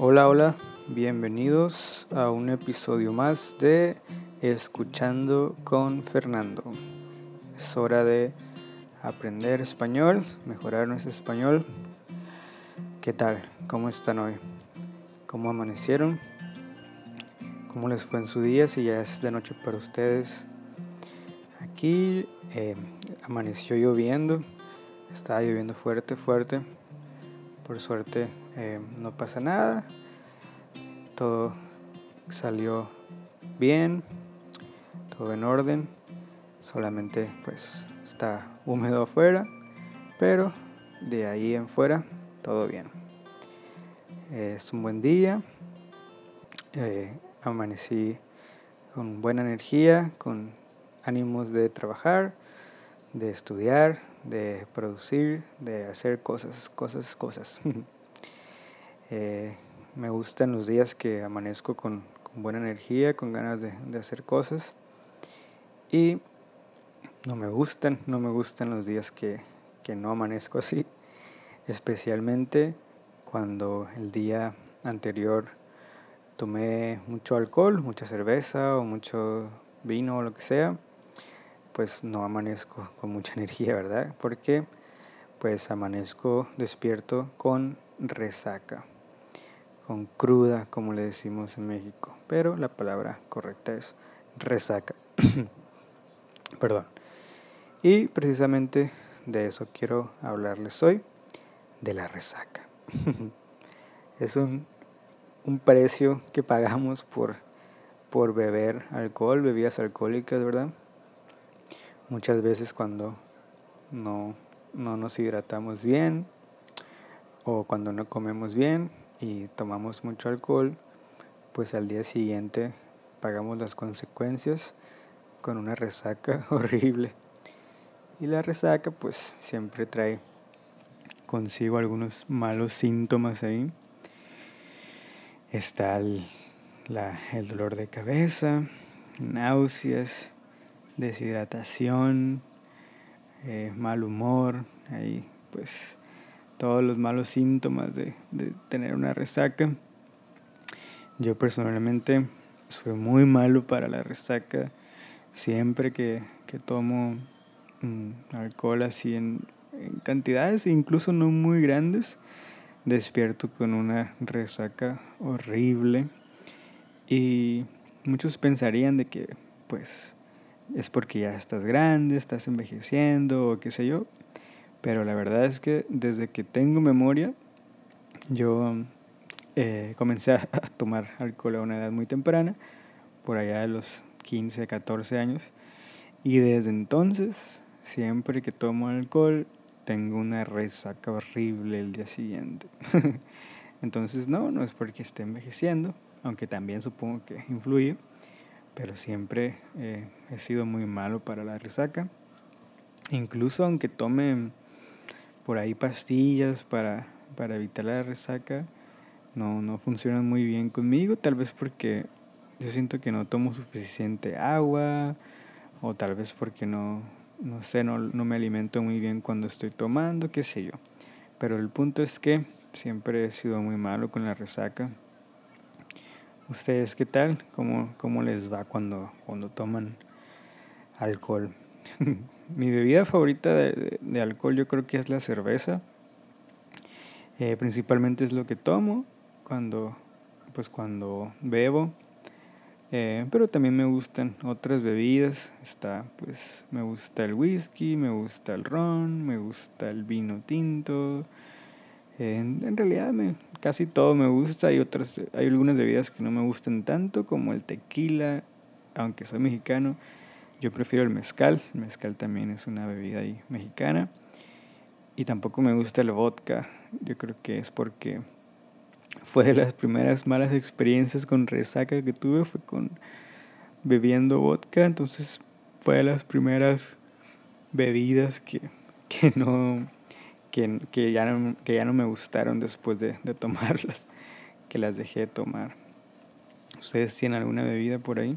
Hola, hola, bienvenidos a un episodio más de Escuchando con Fernando. Es hora de aprender español, mejorar nuestro español. ¿Qué tal? ¿Cómo están hoy? ¿Cómo amanecieron? ¿Cómo les fue en su día? Si ya es de noche para ustedes. Aquí eh, amaneció lloviendo, estaba lloviendo fuerte, fuerte. Por suerte eh, no pasa nada. Todo salió bien, todo en orden. Solamente pues está húmedo afuera, pero de ahí en fuera todo bien. es un buen día. Eh, amanecí con buena energía, con ánimos de trabajar, de estudiar, de producir, de hacer cosas, cosas, cosas. Eh, me gustan los días que amanezco con, buena energía, con ganas de, hacer cosas. Y no me gustan, no me gustan los días que, que no amanezco así. Especialmente cuando el día anterior tomé mucho alcohol, mucha cerveza o mucho vino o lo que sea pues no amanezco con mucha energía, ¿verdad? Porque pues amanezco despierto con resaca, con cruda, como le decimos en México, pero la palabra correcta es resaca. Perdón. Y precisamente de eso quiero hablarles hoy, de la resaca. es un, un, precio que pagamos por, por beber alcohol, bebidas alcohólicas, ¿verdad? Muchas veces cuando no, nos hidratamos bien o cuando no comemos bien y tomamos mucho alcohol, pues al día siguiente pagamos las consecuencias con una resaca horrible. Y la resaca pues siempre trae consigo algunos malos síntomas ahí. Está el, el dolor de cabeza, náuseas, deshidratación, eh, mal humor, ahí pues todos los malos síntomas de, tener una resaca. Yo personalmente soy muy malo para la resaca. Siempre que, tomo mm, alcohol así en, en, cantidades, incluso no muy grandes, despierto con una resaca horrible. Y muchos pensarían de que pues es porque ya estás grande, estás envejeciendo o qué sé yo. Pero la verdad es que desde que tengo memoria, yo eh, comencé a, tomar alcohol a una edad muy temprana, por allá de los 15, 14 años. Y desde entonces, siempre que tomo alcohol, tengo una resaca horrible el día siguiente. entonces no, no es porque esté envejeciendo, aunque también supongo que influye pero siempre eh, he sido muy malo para la resaca. Incluso aunque tome por ahí pastillas para, para evitar la resaca, no, no funcionan muy bien conmigo, tal vez porque yo siento que no tomo suficiente agua o tal vez porque no, no sé, no, no me alimento muy bien cuando estoy tomando, qué sé yo. Pero el punto es que siempre he sido muy malo con la resaca. ¿Ustedes qué tal? ¿Cómo, cómo les va cuando, cuando toman alcohol? Mi bebida favorita de, alcohol yo creo que es la cerveza. Eh, principalmente es lo que tomo cuando, pues cuando bebo. Eh, pero también me gustan otras bebidas. Está, pues, me gusta el whisky, me gusta el ron, me gusta el vino tinto. en realidad me, casi todo me gusta. Otras, hay algunas bebidas que no me gustan tanto, como el tequila, aunque soy mexicano. Yo prefiero el mezcal. El mezcal también es una bebida ahí mexicana. Y tampoco me gusta el vodka. Yo creo que es porque fue de las primeras malas experiencias con resaca que tuve, fue con bebiendo vodka. Entonces fue de las primeras bebidas que, que no que, ya, no, que ya no me gustaron después de, tomarlas, que las dejé de tomar. ¿Ustedes tienen alguna bebida por ahí?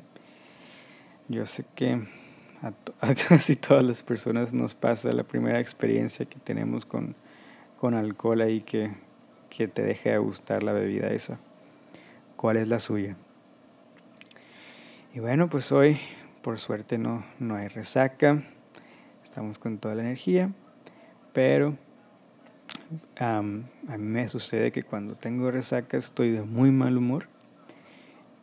Yo sé que a, casi todas las personas nos pasa la primera experiencia que tenemos con, con alcohol ahí que, que te deje de gustar la bebida esa. cuál es la suya. Y bueno, pues hoy por suerte no, no hay resaca, estamos con toda la energía, pero a mí me sucede que cuando tengo resaca estoy de muy mal humor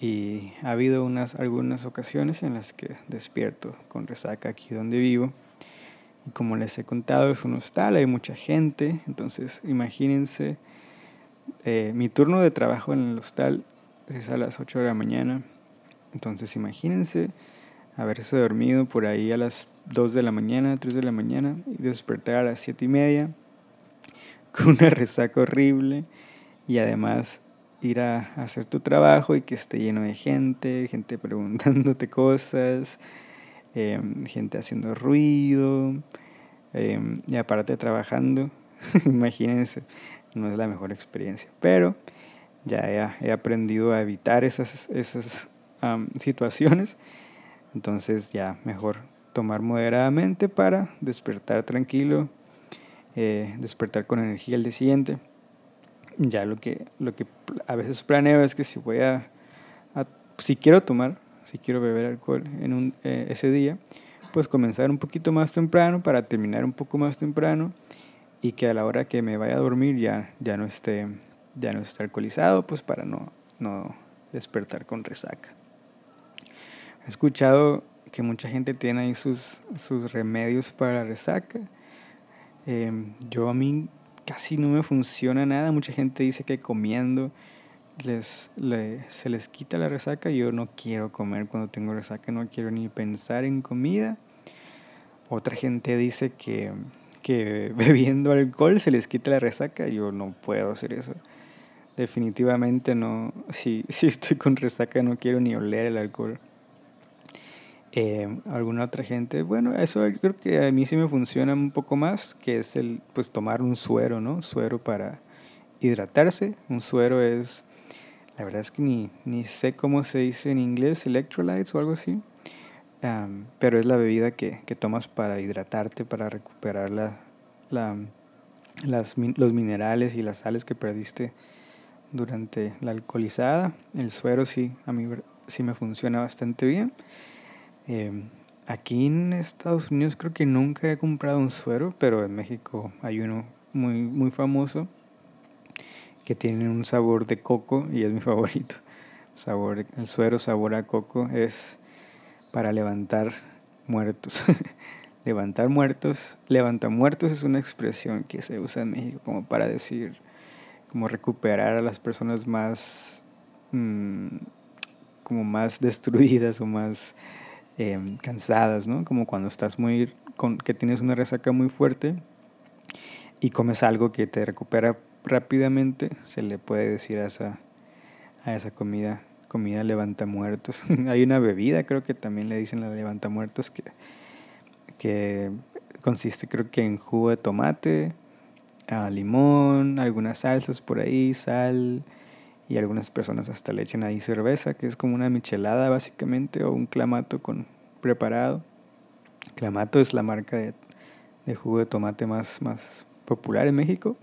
y ha habido unas, algunas ocasiones en las que despierto con resaca aquí donde vivo. Y como les he contado, es un hostal, hay mucha gente, entonces imagínense, eh, mi turno de trabajo en el hostal es a las 8 de la mañana, entonces imagínense haberse dormido por ahí a las 2 de la mañana, 3 de la mañana y despertar a las 7 y media con una resaca horrible y además ir a hacer tu trabajo y que esté lleno de gente, gente preguntándote cosas, em, gente haciendo ruido, em, y aparte trabajando, imagínense, no es la mejor experiencia, pero ya he, aprendido a evitar esas, esas situaciones, entonces ya mejor tomar moderadamente para despertar tranquilo, eh, despertar con energía el día siguiente ya lo que, lo que a veces planeo es que si voy a, si quiero tomar, si quiero beber alcohol en un, eh, ese día, pues comenzar un poquito más temprano para terminar un poco más temprano y que a la hora que me vaya a dormir ya, ya no esté ya no esté alcoholizado, pues para no, no despertar con resaca. He escuchado que mucha gente tiene ahí sus, sus remedios para la resaca. Em, yo a mí casi no me funciona nada. Mucha gente dice que comiendo les, se les quita la resaca. Yo no quiero comer cuando tengo resaca, no quiero ni pensar en comida. Otra gente dice que, que bebiendo alcohol se les quita la resaca. Yo no puedo hacer eso. Definitivamente no. Si, si estoy con resaca no quiero ni oler el alcohol. Eh, alguna otra gente, bueno, eso creo que a mí sí me funciona un poco más, que es el, pues tomar un suero, ¿no? Suero para hidratarse. Un suero es, la verdad es que ni, ni sé cómo se dice en inglés, electrolytes o algo así, pero es la bebida que, que, tomas para hidratarte, para recuperar la, la, las, los minerales y las sales que perdiste durante la alcoholizada. El suero sí, a mí sí me funciona bastante bien. Em, aquí en Estados Unidos creo que nunca he comprado un suero, pero en México hay uno muy, muy famoso que tiene un sabor de coco y es mi favorito. Sabor, el suero sabor a coco es para levantar muertos. levantar muertos, levanta muertos es una expresión que se usa en México como para decir, como recuperar a las personas más, mm, como más destruidas o más Em, cansadas, ¿no? Como cuando estás muy, con, que tienes una resaca muy fuerte y comes algo que te recupera rápidamente, se le puede decir a esa, a esa comida, comida levanta muertos. Hay una bebida, creo que también le dicen la levanta muertos, que, que consiste creo que en jugo de tomate, a limón, algunas salsas por ahí, sal, y algunas personas hasta le echan ahí cerveza, que es como una michelada básicamente, o un clamato con preparado. Clamato es la marca de, de jugo de tomate más, más popular en México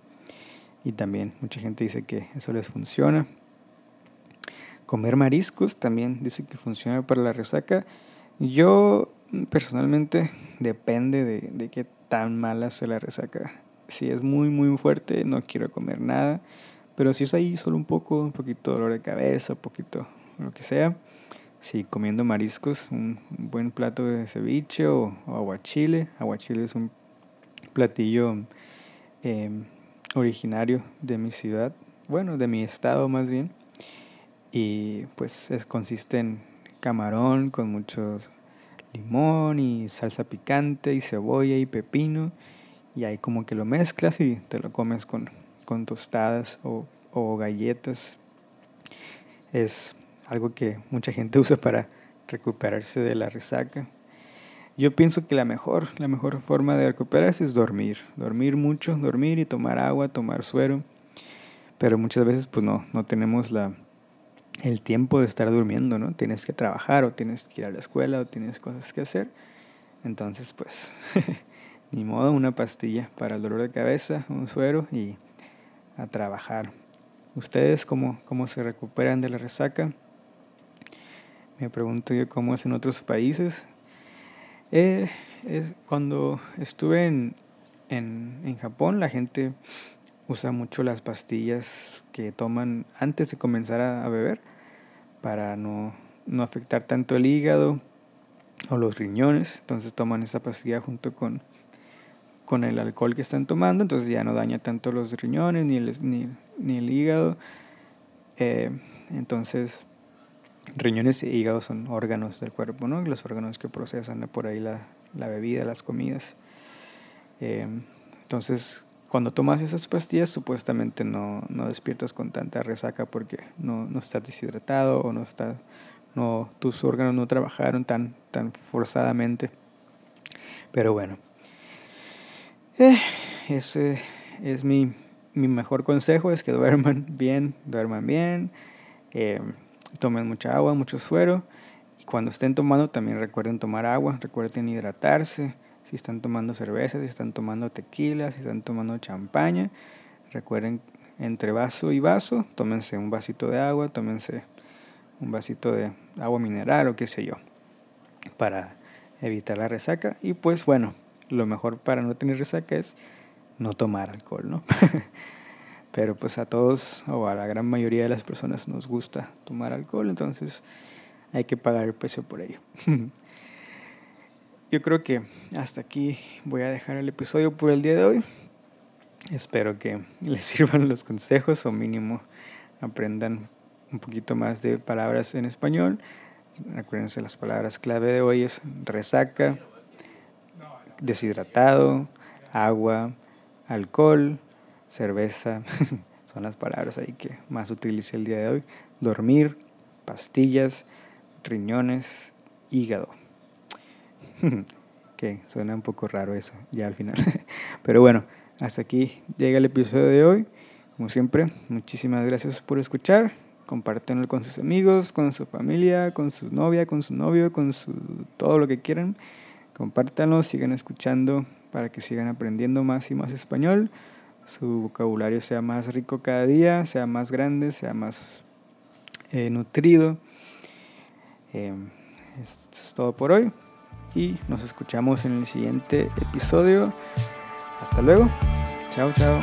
y también mucha gente dice que eso les funciona. Comer mariscos también dice que funciona para la resaca. Yo personalmente depende de, de qué tan mala sea la resaca. Si es muy muy fuerte no quiero comer nada. Pero si es ahí solo un poco, un poquito dolor de cabeza, un poquito lo que sea, si comiendo mariscos, un, buen plato de ceviche o, aguachile. Aguachile es un platillo em, originario de mi ciudad, bueno, de mi estado más bien. Y pues es, consiste en camarón con mucho limón y salsa picante y cebolla y pepino. Y ahí como que lo mezclas y te lo comes con con tostadas o, galletas. Es algo que mucha gente usa para recuperarse de la resaca. Yo pienso que la mejor, la mejor forma de recuperarse es dormir, dormir mucho, dormir y tomar agua, tomar suero. Pero muchas veces pues no, no tenemos la, el tiempo de estar durmiendo, ¿no? Tienes que trabajar o tienes que ir a la escuela o tienes cosas que hacer. Entonces pues ni modo, una pastilla para el dolor de cabeza, un suero y a trabajar. ustedes cómo, cómo se recuperan de la resaca. Me pregunto yo cómo es en otros países. Eh, cuando estuve en, en, en, Japón, la gente usa mucho las pastillas que toman antes de comenzar a, beber para no, no, afectar tanto el hígado o los riñones. Entonces toman esa pastilla junto con, con el alcohol que están tomando, entonces ya no daña tanto los riñones ni el, ni, ni el hígado. Eh, entonces, riñones e hígado son órganos del cuerpo, ¿no? Los órganos que procesan por ahí la, la bebida, las comidas. Eh, entonces, cuando tomas esas pastillas, supuestamente no, no despiertas con tanta resaca porque no, no estás deshidratado o no está, no, tus órganos no trabajaron tan, tan forzadamente. Pero bueno, eh, ese es mi, mi, mejor consejo, es que duerman bien, duerman bien, eh, tomen mucha agua, mucho suero. Y cuando estén tomando también recuerden tomar agua, recuerden hidratarse. Si están tomando cerveza, si están tomando tequila, si están tomando champaña, recuerden entre vaso y vaso, tómense un vasito de agua, tómense un vasito de agua mineral o qué sé yo, para evitar la resaca. Y pues bueno, lo mejor para no tener resaca es no tomar alcohol, ¿no? Pero pues a todos o a la gran mayoría de las personas nos gusta tomar alcohol, entonces hay que pagar el precio por ello. Yo creo que hasta aquí voy a dejar el episodio por el día de hoy. Espero que les sirvan los consejos o mínimo aprendan un poquito más de palabras en español. Acuérdense, las palabras clave de hoy es resaca, deshidratado, agua, alcohol, cerveza, son las palabras ahí que más utilicé el día de hoy. Dormir, pastillas, riñones, hígado. que suena un poco raro eso, ya al final. Pero bueno, hasta aquí llega el episodio de hoy. Como siempre, muchísimas gracias por escuchar. Compártanlo con sus amigos, con su familia, con su novia, con su novio, con su todo lo que quieran. Compártanlo, sigan escuchando para que sigan aprendiendo más y más español. Su vocabulario sea más rico cada día, sea más grande, sea más eh, nutrido. Em, esto es todo por hoy y nos escuchamos en el siguiente episodio. Hasta luego. Chao, chao.